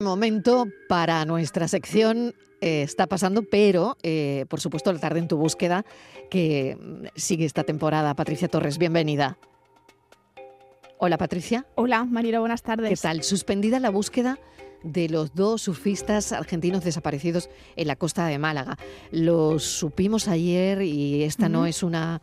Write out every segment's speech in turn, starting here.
Momento para nuestra sección eh, está pasando, pero eh, por supuesto la tarde en tu búsqueda que mm, sigue esta temporada. Patricia Torres, bienvenida. Hola Patricia. Hola Marira, buenas tardes. ¿Qué tal? Suspendida la búsqueda de los dos surfistas argentinos desaparecidos en la costa de Málaga. Los supimos ayer y esta no es una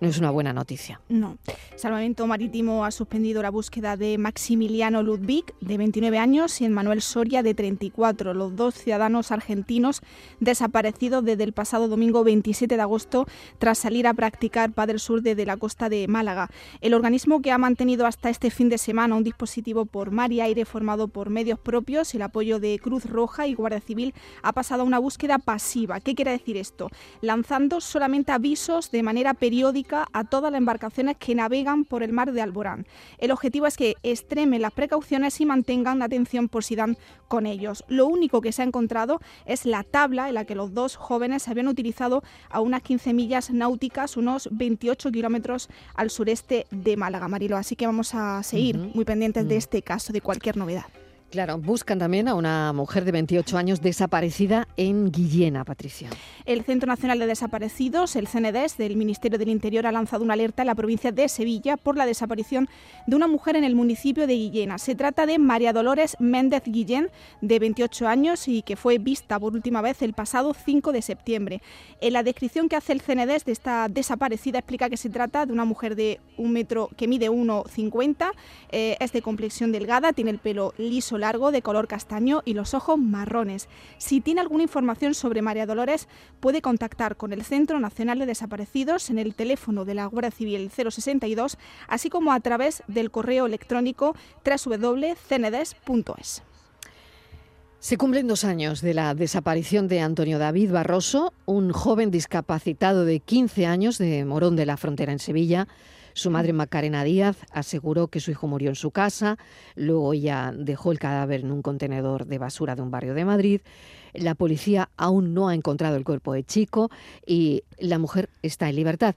no es una buena noticia. No. Salvamento Marítimo ha suspendido la búsqueda de Maximiliano Ludwig, de 29 años, y Manuel Soria, de 34, los dos ciudadanos argentinos desaparecidos desde el pasado domingo 27 de agosto tras salir a practicar Padre Sur desde la costa de Málaga. El organismo que ha mantenido hasta este fin de semana un dispositivo por mar y aire formado por medios propios, el apoyo de Cruz Roja y Guardia Civil, ha pasado a una búsqueda pasiva. ¿Qué quiere decir esto? Lanzando solamente avisos de manera periódica a todas las embarcaciones que navegan por el mar de Alborán. El objetivo es que extremen las precauciones y mantengan la atención por si dan con ellos. Lo único que se ha encontrado es la tabla en la que los dos jóvenes se habían utilizado a unas 15 millas náuticas, unos 28 kilómetros al sureste de Málaga, Marilo. Así que vamos a seguir muy pendientes de este caso, de cualquier novedad. Claro, buscan también a una mujer de 28 años desaparecida en Guillena, Patricia. El Centro Nacional de Desaparecidos, el CNDES del Ministerio del Interior, ha lanzado una alerta en la provincia de Sevilla por la desaparición de una mujer en el municipio de Guillena. Se trata de María Dolores Méndez Guillén, de 28 años y que fue vista por última vez el pasado 5 de septiembre. En la descripción que hace el CNDES de esta desaparecida explica que se trata de una mujer de un metro que mide 1,50, eh, es de complexión delgada, tiene el pelo liso largo de color castaño y los ojos marrones. Si tiene alguna información sobre María Dolores, puede contactar con el Centro Nacional de Desaparecidos en el teléfono de la Guardia Civil 062, así como a través del correo electrónico www.cnedes.es. Se cumplen dos años de la desaparición de Antonio David Barroso, un joven discapacitado de 15 años de Morón de la Frontera en Sevilla, su madre Macarena Díaz aseguró que su hijo murió en su casa, luego ella dejó el cadáver en un contenedor de basura de un barrio de Madrid. La policía aún no ha encontrado el cuerpo de Chico y la mujer está en libertad.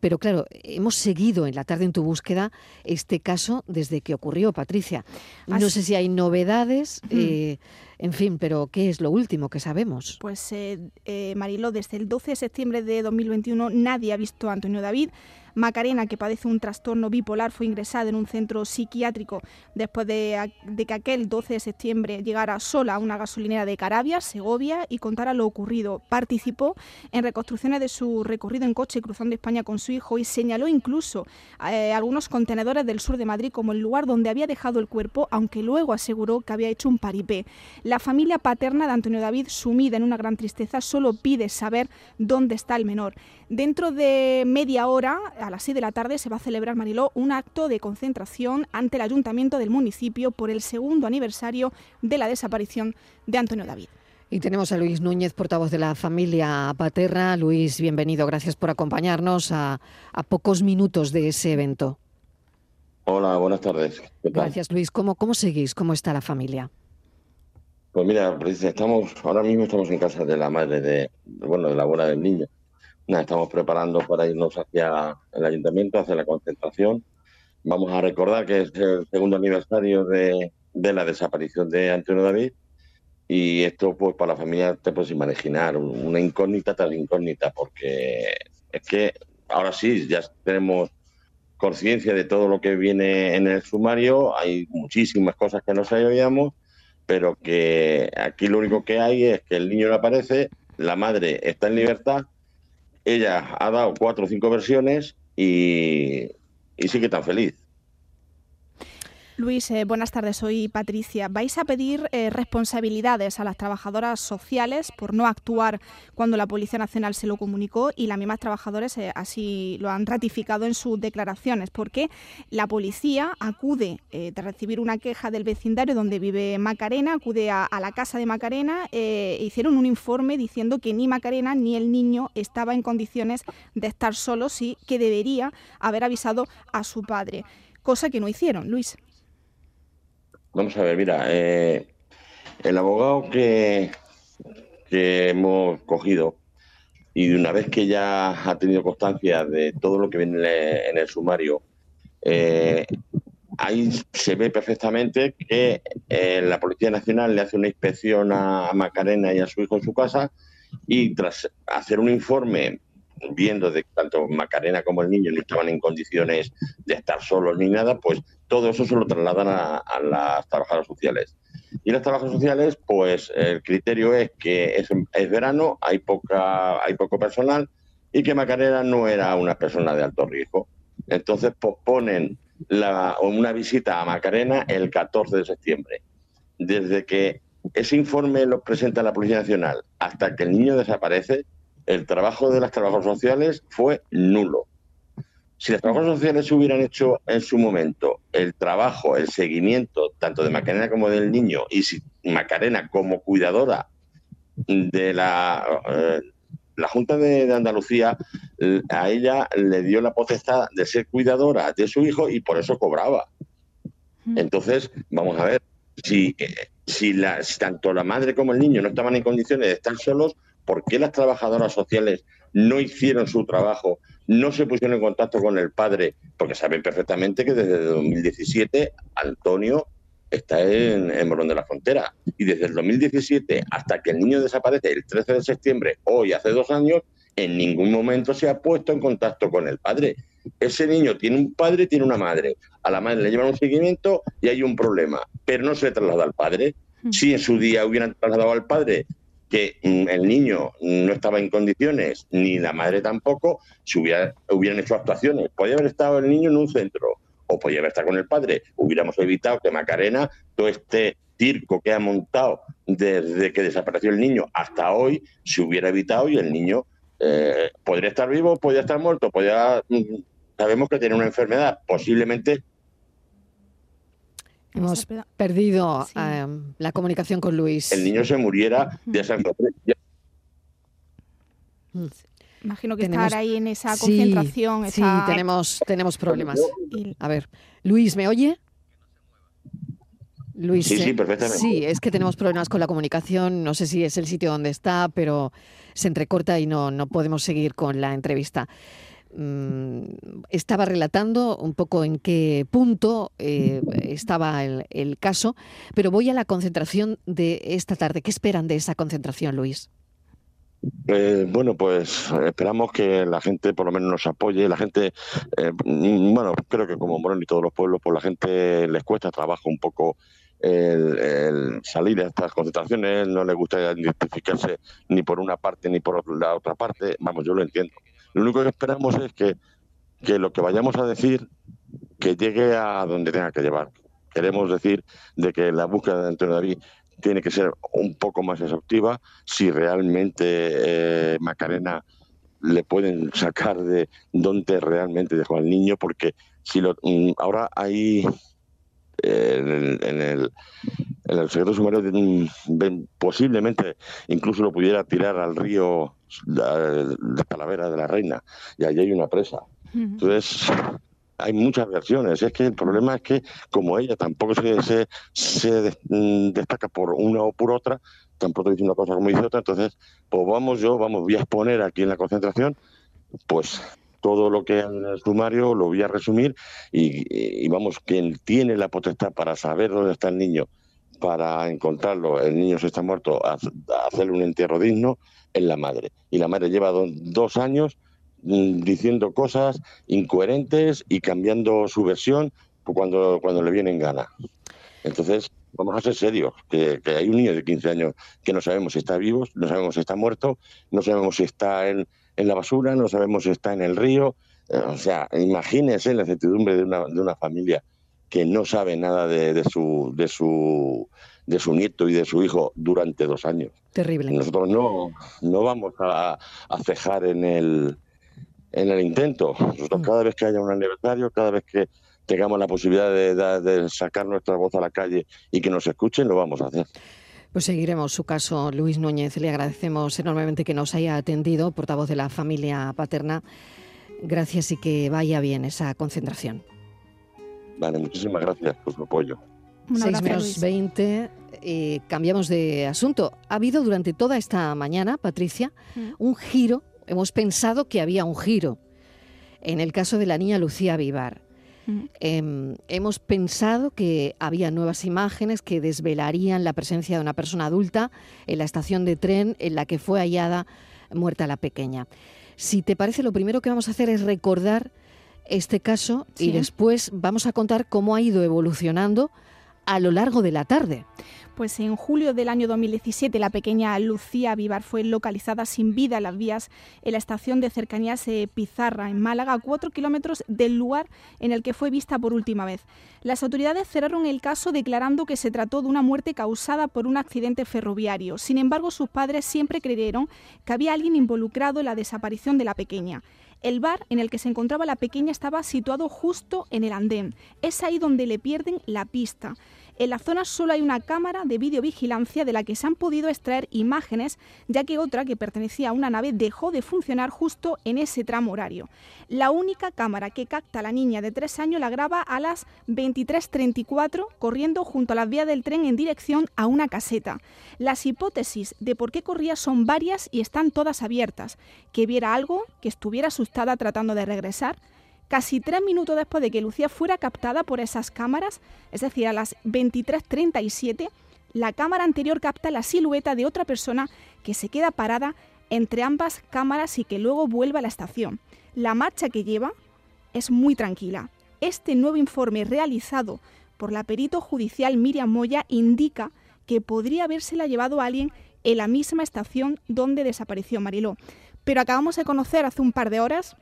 Pero claro, hemos seguido en la tarde en tu búsqueda este caso desde que ocurrió, Patricia. No sé si hay novedades, eh, en fin, pero ¿qué es lo último que sabemos? Pues eh, eh, Marilo, desde el 12 de septiembre de 2021 nadie ha visto a Antonio David. Macarena, que padece un trastorno bipolar, fue ingresada en un centro psiquiátrico después de, que aquel 12 de septiembre llegara sola a una gasolinera de Carabia, Segovia, y contara lo ocurrido. Participó en reconstrucciones de su recorrido en coche cruzando España con su hijo y señaló incluso eh, algunos contenedores del sur de Madrid como el lugar donde había dejado el cuerpo, aunque luego aseguró que había hecho un paripé. La familia paterna de Antonio David, sumida en una gran tristeza, solo pide saber dónde está el menor. Dentro de media hora, a las 6 de la tarde, se va a celebrar, Mariló, un acto de concentración ante el ayuntamiento del municipio por el segundo aniversario de la desaparición de Antonio David. Y tenemos a Luis Núñez, portavoz de la familia Paterra. Luis, bienvenido. Gracias por acompañarnos a, pocos minutos de ese evento. Hola, buenas tardes. Gracias, Luis. ¿Cómo, ¿Cómo seguís? ¿Cómo está la familia? Pues mira, estamos ahora mismo estamos en casa de la madre de, bueno, de la abuela del niño estamos preparando para irnos hacia el ayuntamiento, hacia la concentración. Vamos a recordar que es el segundo aniversario de, la desaparición de Antonio David y esto pues para la familia te puedes imaginar una incógnita tras incógnita porque es que ahora sí ya tenemos conciencia de todo lo que viene en el sumario, hay muchísimas cosas que no sabíamos, pero que aquí lo único que hay es que el niño no aparece, la madre está en libertad ella ha dado cuatro o cinco versiones y, y sigue tan feliz. Luis, eh, buenas tardes, soy Patricia. ¿Vais a pedir eh, responsabilidades a las trabajadoras sociales por no actuar cuando la Policía Nacional se lo comunicó y las mismas trabajadoras eh, así lo han ratificado en sus declaraciones? Porque la policía acude de recibir una queja del vecindario donde vive Macarena, acude a, la casa de Macarena e hicieron un informe diciendo que ni Macarena ni el niño estaba en condiciones de estar solos y que debería haber avisado a su padre, cosa que no hicieron, Luis. Vamos a ver, mira, eh, el abogado que, que hemos cogido y una vez que ya ha tenido constancia de todo lo que viene en el sumario, eh, ahí se ve perfectamente que eh, la Policía Nacional le hace una inspección a Macarena y a su hijo en su casa y tras hacer un informe viendo de que tanto Macarena como el niño no estaban en condiciones de estar solos ni nada, pues todo eso se lo trasladan a, las trabajadoras sociales. Y las trabajadoras sociales, pues el criterio es que es, es, verano, hay, poca, hay poco personal y que Macarena no era una persona de alto riesgo. Entonces posponen la, una visita a Macarena el 14 de septiembre. Desde que ese informe lo presenta la Policía Nacional hasta que el niño desaparece, el trabajo de las trabajadoras sociales fue nulo. Si las trabajadoras sociales hubieran hecho en su momento el trabajo, el seguimiento, tanto de Macarena como del niño, y si Macarena como cuidadora de la, eh, la Junta de, Andalucía, a ella le dio la potestad de ser cuidadora de su hijo y por eso cobraba. Entonces, vamos a ver, si, eh, si, la, si tanto la madre como el niño no estaban en condiciones de estar solos, ¿por qué las trabajadoras sociales no hicieron su trabajo, no se pusieron en contacto con el padre? Porque saben perfectamente que desde 2017 Antonio está en, en, Morón de la Frontera. Y desde el 2017 hasta que el niño desaparece el 13 de septiembre, hoy hace dos años, en ningún momento se ha puesto en contacto con el padre. Ese niño tiene un padre y tiene una madre. A la madre le llevan un seguimiento y hay un problema, pero no se traslada al padre. Hmm. Si en su día hubieran trasladado al padre que mm, el niño no estaba en condiciones, ni la madre tampoco, si hubiera, hubieran hecho actuaciones. Podría haber estado el niño en un centro o podría haber estado con el padre. Hubiéramos evitado que Macarena, todo este circo que ha montado desde que desapareció el niño hasta hoy, se hubiera evitado y el niño eh, podría estar vivo, podría estar muerto, podría... Mm, sabemos que tiene una enfermedad, posiblemente Hemos perdido eh, la comunicación con Luis. El niño se muriera de esa mm. Imagino que estar ahí en esa concentración. Sí, tenemos, tenemos problemas. A ver, Luis, ¿me oye? Luis, sí, sí, perfectamente. Sí, es que tenemos problemas con la comunicación. No sé si es el sitio donde está, pero se entrecorta y no, no podemos seguir con la entrevista. Mm, estaba relatando un poco en qué punto eh, estaba el, caso, pero voy a la concentración de esta tarde. ¿Qué esperan de esa concentración, Luis? Eh, bueno, pues esperamos que la gente por lo menos nos apoye. La gente, eh, bueno, creo que como Morón y todos los pueblos, pues la gente les cuesta trabajo un poco el, salir a estas concentraciones, no les gusta identificarse ni por una parte ni por la otra parte. Vamos, yo lo entiendo. Lo único que esperamos es que, que lo que vayamos a decir que llegue a donde tenga que llevar. Queremos decir de que la búsqueda de Antonio David tiene que ser un poco más exhaustiva si realmente eh, Macarena le pueden sacar de dónde realmente dejó al niño porque si lo mm, ahora hay en el, en el, en el secreto sumario posiblemente incluso lo pudiera tirar al río de Talavera de la Reina, y allí hay una presa. Entonces, hay muchas versiones. Es que el problema es que, como ella tampoco se, se, mm, destaca por una o por otra, tampoco dice una cosa como dice otra, entonces, pues vamos yo, vamos, voy a exponer aquí en la concentración, pues todo lo que hay en el sumario lo voy a resumir y, vamos, quien tiene la potestad para saber dónde está el niño, para encontrarlo, el niño se está muerto, hacerle un entierro digno, es la madre. Y la madre lleva dos años mm, diciendo cosas incoherentes y cambiando su versión cuando, cuando le viene en gana. Entonces, vamos a ser serios, que, hay un niño de 15 años que no sabemos si está vivo, no sabemos si está muerto, no sabemos si está en, en la basura, no sabemos si está en el río. Eh, o sea, imagínense la incertidumbre de una, de una familia que no sabe nada de, de, su, de, su, de su nieto y de su hijo durante dos años. Terrible. Nosotros no, no vamos a, cejar en el, en el intento. Nosotros mm. cada vez que haya un aniversario, cada vez que tengamos la posibilidad de, de, sacar nuestra voz a la calle y que nos escuchen, lo vamos a hacer. Pues seguiremos su caso, Luis Núñez. Le agradecemos enormemente que nos haya atendido, portavoz de la familia paterna. Gracias y que vaya bien esa concentración. Vale, muchísimas gracias por su apoyo. 6 menos 20, eh, cambiamos de asunto. Ha habido durante toda esta mañana, Patricia, mm. un giro, hemos pensado que había un giro, en el caso de la niña Lucía Vivar. Em, hemos pensado que había nuevas imágenes que desvelarían la presencia de una persona adulta en la estación de tren en la que fue hallada muerta la pequeña. Si te parece, lo primero que vamos a hacer es recordar este caso y después vamos a contar cómo ha ido evolucionando a lo largo de la tarde. Pues en julio del año 2017 la pequeña Lucía Vivar fue localizada sin vida en las vías en la estación de cercanías eh, Pizarra, en Málaga, a cuatro kilómetros del lugar en el que fue vista por última vez. Las autoridades cerraron el caso declarando que se trató de una muerte causada por un accidente ferroviario. Sin embargo, sus padres siempre creyeron que había alguien involucrado en la desaparición de la pequeña. El bar en el que se encontraba la pequeña estaba situado justo en el andén. Es ahí donde le pierden la pista. En la zona solo hay una cámara de videovigilancia de la que se han podido extraer imágenes, ya que otra que pertenecía a una nave dejó de funcionar justo en ese tramo horario. La única cámara que capta a la niña de tres años la graba a las 23.34 corriendo junto a las vías del tren en dirección a una caseta. Las hipótesis de por qué corría son varias y están todas abiertas. Que viera algo, que estuviera asustada tratando de regresar, casi tres minutos después de que Lucía fuera captada por esas cámaras, es decir, a las 23.37, la cámara anterior capta la silueta de otra persona que se queda parada entre ambas cámaras y que luego vuelve a la estación. La marcha que lleva es muy tranquila. Este nuevo informe realizado por la perito judicial Miriam Moya indica que podría habérsela llevado a alguien en la misma estación donde desapareció Mariló. Pero acabamos de conocer hace un par de horas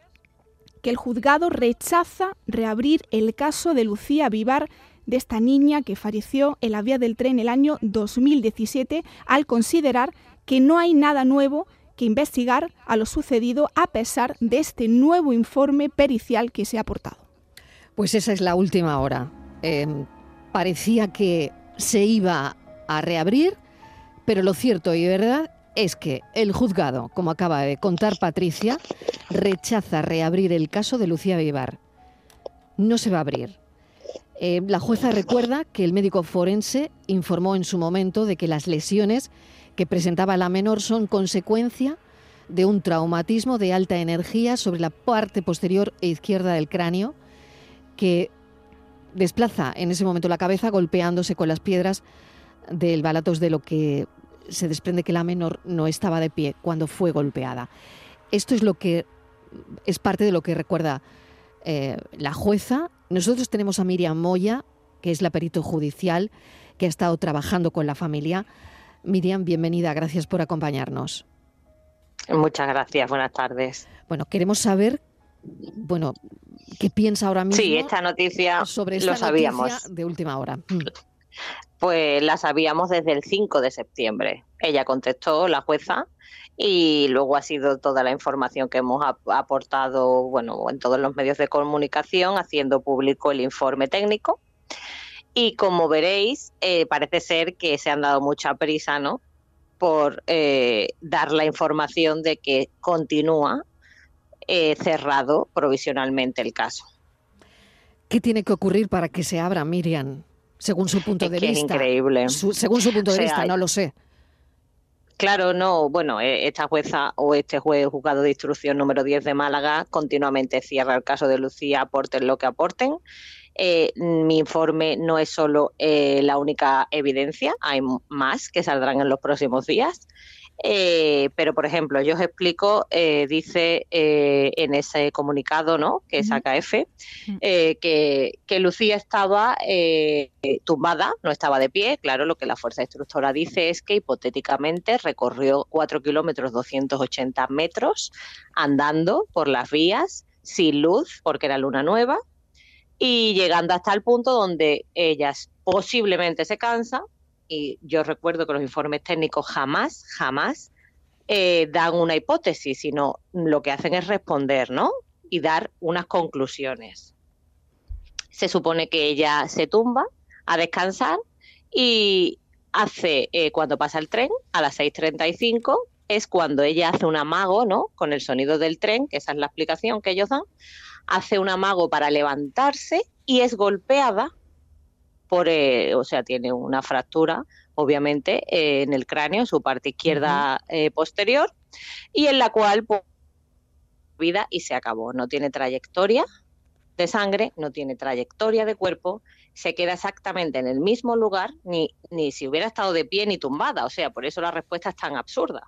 que el juzgado rechaza reabrir el caso de Lucía Vivar, de esta niña que falleció en la vía del tren el año 2017, al considerar que no hay nada nuevo que investigar a lo sucedido a pesar de este nuevo informe pericial que se ha aportado. Pues esa es la última hora. Em, parecía que se iba a reabrir, pero lo cierto y verdad es que el juzgado, como acaba de contar Patricia, rechaza reabrir el caso de Lucía Vivar. No se va a abrir. Eh, la jueza recuerda que el médico forense informó en su momento de que las lesiones que presentaba la menor son consecuencia de un traumatismo de alta energía sobre la parte posterior e izquierda del cráneo que desplaza en ese momento la cabeza golpeándose con las piedras del balatos de lo que se desprende que la menor no estaba de pie cuando fue golpeada. Esto es lo que es parte de lo que recuerda eh, la jueza. Nosotros tenemos a Miriam Moya, que es la perito judicial, que ha estado trabajando con la familia. Miriam, bienvenida, gracias por acompañarnos. Muchas gracias, buenas tardes. Bueno, queremos saber, bueno, qué piensa ahora mismo. Sí, esta noticia sobre esta lo sabíamos. de última hora. Pues la sabíamos desde el 5 de septiembre. Ella contestó, la jueza, y luego ha sido toda la información que hemos aportado bueno, en todos los medios de comunicación, haciendo público el informe técnico. Y como veréis, eh, parece ser que se han dado mucha prisa ¿no? por eh, dar la información de que continúa eh, cerrado provisionalmente el caso. ¿Qué tiene que ocurrir para que se abra, Miriam? Según su punto de vista. Es increíble. según su punto de vista, no lo sé. Claro, no, bueno, eh, esta jueza o este juez juzgado de instrucción número 10 de Málaga continuamente cierra el caso de Lucía, aporten lo que aporten. Eh, mi informe no es solo eh, la única evidencia, hay más que saldrán en los próximos días. Eh, pero, por ejemplo, yo os explico, eh, dice eh, en ese comunicado ¿no? que saca F, que, que, Lucía estaba tumbada, no estaba de pie. Claro, lo que la fuerza instructora dice es que hipotéticamente recorrió 4 kilómetros 280 metros andando por las vías sin luz, porque era luna nueva, y llegando hasta el punto donde ella posiblemente se cansa, y yo recuerdo que los informes técnicos jamás, jamás eh, dan una hipótesis, sino lo que hacen es responder, ¿no? Y dar unas conclusiones. Se supone que ella se tumba a descansar y hace, eh, cuando pasa el tren, a las 6.35, es cuando ella hace un amago, ¿no? Con el sonido del tren, que esa es la explicación que ellos dan, hace un amago para levantarse y es golpeada por, eh, o sea, tiene una fractura, obviamente, eh, en el cráneo, su parte izquierda eh, posterior, y en la cual pues, vida y se acabó. No tiene trayectoria de sangre, no tiene trayectoria de cuerpo, se queda exactamente en el mismo lugar, ni, ni si hubiera estado de pie ni tumbada. O sea, por eso la respuesta es tan absurda.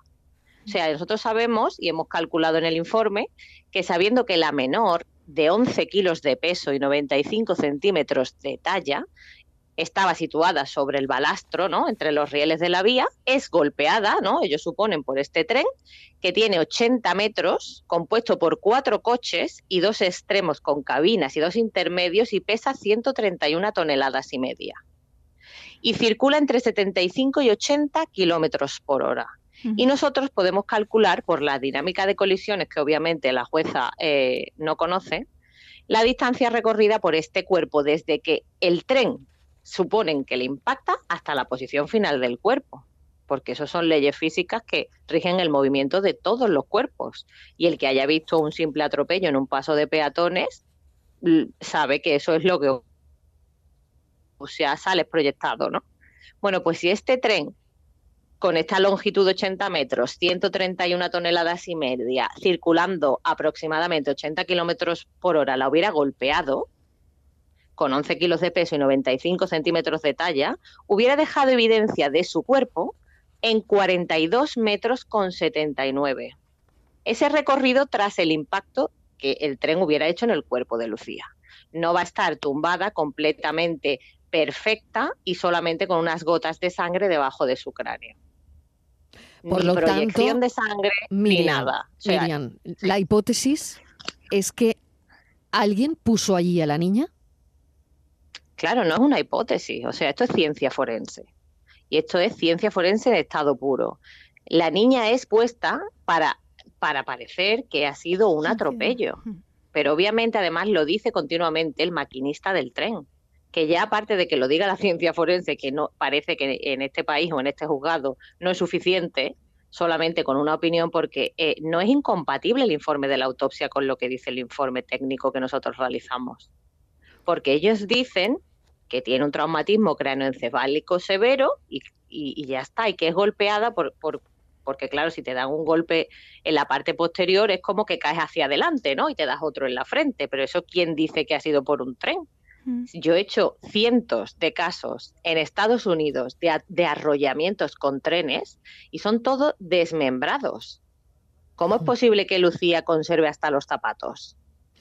O sea, nosotros sabemos y hemos calculado en el informe que sabiendo que la menor de 11 kilos de peso y 95 centímetros de talla estaba situada sobre el balastro, ¿no? Entre los rieles de la vía, es golpeada, ¿no? Ellos suponen por este tren que tiene 80 metros, compuesto por cuatro coches y dos extremos con cabinas y dos intermedios y pesa 131 toneladas y media. Y circula entre 75 y 80 kilómetros por hora. Y nosotros podemos calcular, por la dinámica de colisiones que obviamente la jueza eh, no conoce, la distancia recorrida por este cuerpo desde que el tren suponen que le impacta hasta la posición final del cuerpo, porque eso son leyes físicas que rigen el movimiento de todos los cuerpos. Y el que haya visto un simple atropello en un paso de peatones sabe que eso es lo que o sea, sale proyectado, ¿no? Bueno, pues si este tren con esta longitud de 80 metros, 131 toneladas y media, circulando aproximadamente 80 kilómetros por hora, la hubiera golpeado, con 11 kilos de peso y 95 centímetros de talla, hubiera dejado evidencia de su cuerpo en 42 metros con 79. Ese recorrido tras el impacto que el tren hubiera hecho en el cuerpo de Lucía. No va a estar tumbada completamente perfecta y solamente con unas gotas de sangre debajo de su cráneo. Por lo proyección de sangre ni nada. Miriam, la hipótesis es que alguien puso allí a la niña. Claro, no es una hipótesis, o sea, esto es ciencia forense. Y esto es ciencia forense de estado puro. La niña es puesta para, para parecer que ha sido un atropello. Pero obviamente además lo dice continuamente el maquinista del tren, que ya aparte de que lo diga la ciencia forense, que no parece que en este país o en este juzgado no es suficiente, solamente con una opinión porque eh, no es incompatible el informe de la autopsia con lo que dice el informe técnico que nosotros realizamos. Porque ellos dicen que tiene un traumatismo cráneoencefálico severo y, y, ya está, y que es golpeada por, por, porque claro, si te dan un golpe en la parte posterior es como que caes hacia adelante, ¿no? Y te das otro en la frente, pero eso quién dice que ha sido por un tren. Mm. Yo he hecho cientos de casos en Estados Unidos de, de arrollamientos con trenes y son todos desmembrados. ¿Cómo es mm. posible que Lucía conserve hasta los zapatos?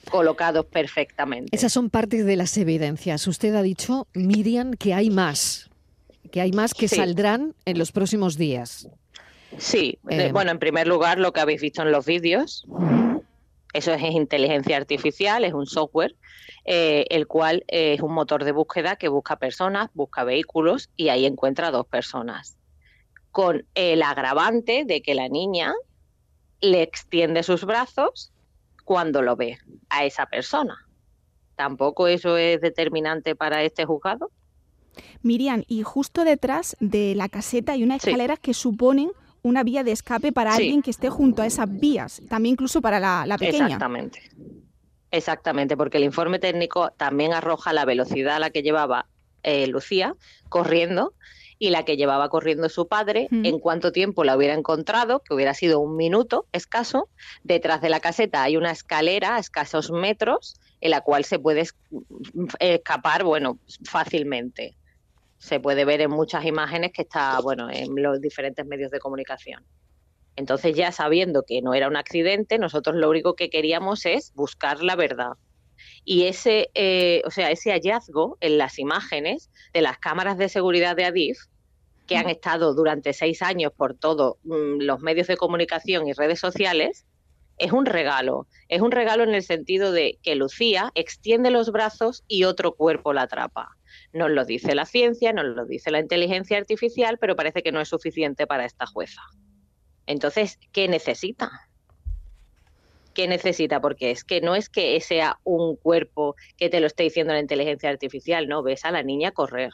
Colocados perfectamente. Esas son partes de las evidencias. Usted ha dicho, Miriam, que hay más, que hay más que saldrán en los próximos días. Sí, eh, bueno, en primer lugar, lo que habéis visto en los vídeos, eso es inteligencia artificial, es un software, eh, el cual es un motor de búsqueda que busca personas, busca vehículos y ahí encuentra dos personas. Con el agravante de que la niña le extiende sus brazos cuando lo ve a esa persona. ¿Tampoco eso es determinante para este juzgado? Miriam, y justo detrás de la caseta hay unas escaleras que suponen una vía de escape para alguien que esté junto a esas vías, también incluso para la, pequeña. Exactamente. Exactamente, porque el informe técnico también arroja la velocidad a la que llevaba eh, Lucía corriendo y la que llevaba corriendo su padre, en cuánto tiempo la hubiera encontrado, que hubiera sido un minuto escaso. Detrás de la caseta hay una escalera a escasos metros en la cual se puede escapar, bueno, fácilmente. Se puede ver en muchas imágenes que está, bueno, en los diferentes medios de comunicación. Entonces, ya sabiendo que no era un accidente, nosotros lo único que queríamos es buscar la verdad. Y ese, eh, o sea, ese hallazgo en las imágenes de las cámaras de seguridad de Adif que han estado durante seis años por todos mm, los medios de comunicación y redes sociales, es un regalo. Es un regalo en el sentido de que Lucía extiende los brazos y otro cuerpo la atrapa. Nos lo dice la ciencia, nos lo dice la inteligencia artificial, pero parece que no es suficiente para esta jueza. Entonces, ¿qué necesita? ¿Qué necesita? Porque es que no es que sea un cuerpo que te lo esté diciendo la inteligencia artificial, no, ves a la niña correr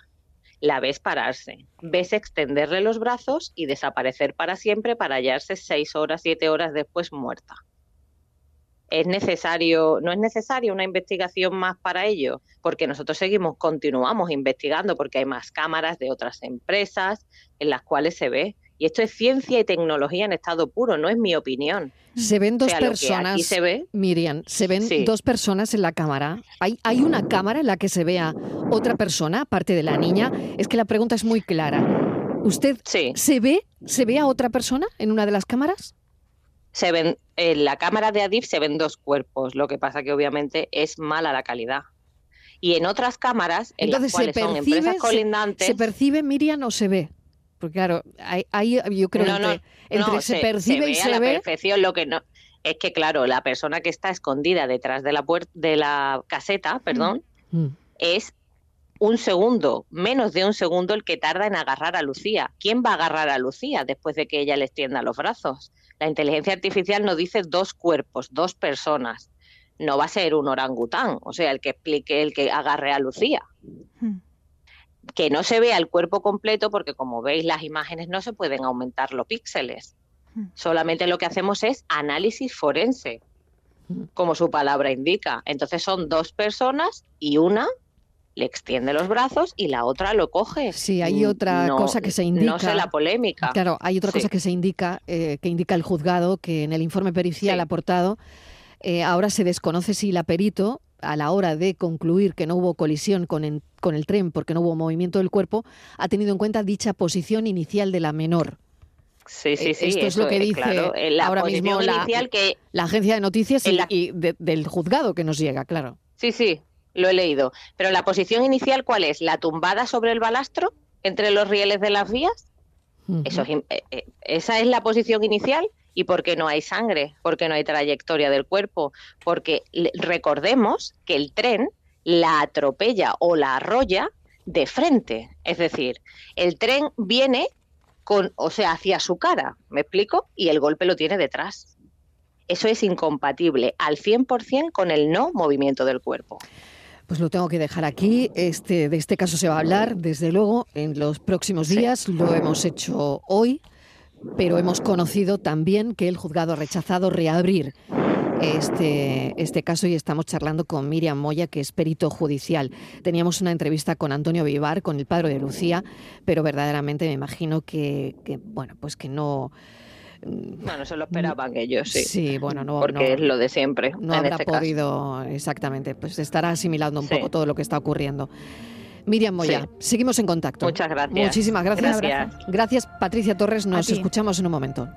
la ves pararse, ves extenderle los brazos y desaparecer para siempre para hallarse seis horas, siete horas después muerta. ¿Es necesario, no es necesario una investigación más para ello? Porque nosotros seguimos, continuamos investigando porque hay más cámaras de otras empresas en las cuales se ve Y esto es ciencia y tecnología en estado puro, no es mi opinión. Se ven dos personas, se ve, Miriam, se ven dos personas en la cámara. ¿Hay, ¿Hay una cámara en la que se vea otra persona, aparte de la niña? Es que la pregunta es muy clara. ¿Usted se ve, se ve a otra persona en una de las cámaras? Se ven, en la cámara de Adif se ven dos cuerpos, lo que pasa que obviamente es mala la calidad. Y en otras cámaras, en las cuales son empresas colindantes... ¿Se percibe, Miriam, o se ve? Porque claro, ahí yo creo que entre, se, percibe y se a la perfección lo que no es que claro, la persona que está escondida detrás de la puerta de la caseta, perdón, mm. es un segundo, menos de un segundo el que tarda en agarrar a Lucía. ¿Quién va a agarrar a Lucía después de que ella le extienda los brazos? La inteligencia artificial nos dice dos cuerpos, dos personas. No va a ser un orangután, o sea, el que explique, el que agarre a Lucía. Mm que no se vea el cuerpo completo porque como veis las imágenes no se pueden aumentar los píxeles. Hmm. Solamente lo que hacemos es análisis forense, como su palabra indica. Entonces son dos personas y una le extiende los brazos y la otra lo coge. Sí, hay mm, otra cosa que se indica. No sé la polémica. Claro, hay otra cosa que se indica, eh, que indica el juzgado, que en el informe pericial aportado, eh, ahora se desconoce si la perito a la hora de concluir que no hubo colisión con el, con el tren porque no hubo movimiento del cuerpo, ha tenido en cuenta dicha posición inicial de la menor. Sí, sí, sí. Esto es lo que dice la ahora mismo la, que, la, agencia de noticias y, del juzgado que nos llega, claro. Sí, sí, lo he leído. Pero la posición inicial, ¿cuál es? ¿La tumbada sobre el balastro entre los rieles de las vías? Eso eh, eh, esa es la posición inicial ¿Y por qué no hay sangre? ¿Por qué no hay trayectoria del cuerpo? Porque recordemos que el tren la atropella o la arrolla de frente. Es decir, el tren viene con, o sea, hacia su cara, ¿me explico? Y el golpe lo tiene detrás. Eso es incompatible al 100% con el no movimiento del cuerpo. Pues lo tengo que dejar aquí. Este, de este caso se va a hablar, desde luego, en los próximos días. Lo hemos hecho hoy pero hemos conocido también que el juzgado ha rechazado reabrir este, este caso y estamos charlando con Miriam Moya, que es perito judicial. Teníamos una entrevista con Antonio Vivar, con el padre de Lucía, pero verdaderamente me imagino que, bueno, pues que no... Bueno, se lo esperaban ellos, sí. Sí, bueno, no. Porque es lo de siempre. No habrá este podido, exactamente, pues estará asimilando un poco todo lo que está ocurriendo. Miriam Moya, seguimos en contacto. Muchas gracias. Muchísimas gracias. Gracias, Patricia Torres. Nos escuchamos en un momento.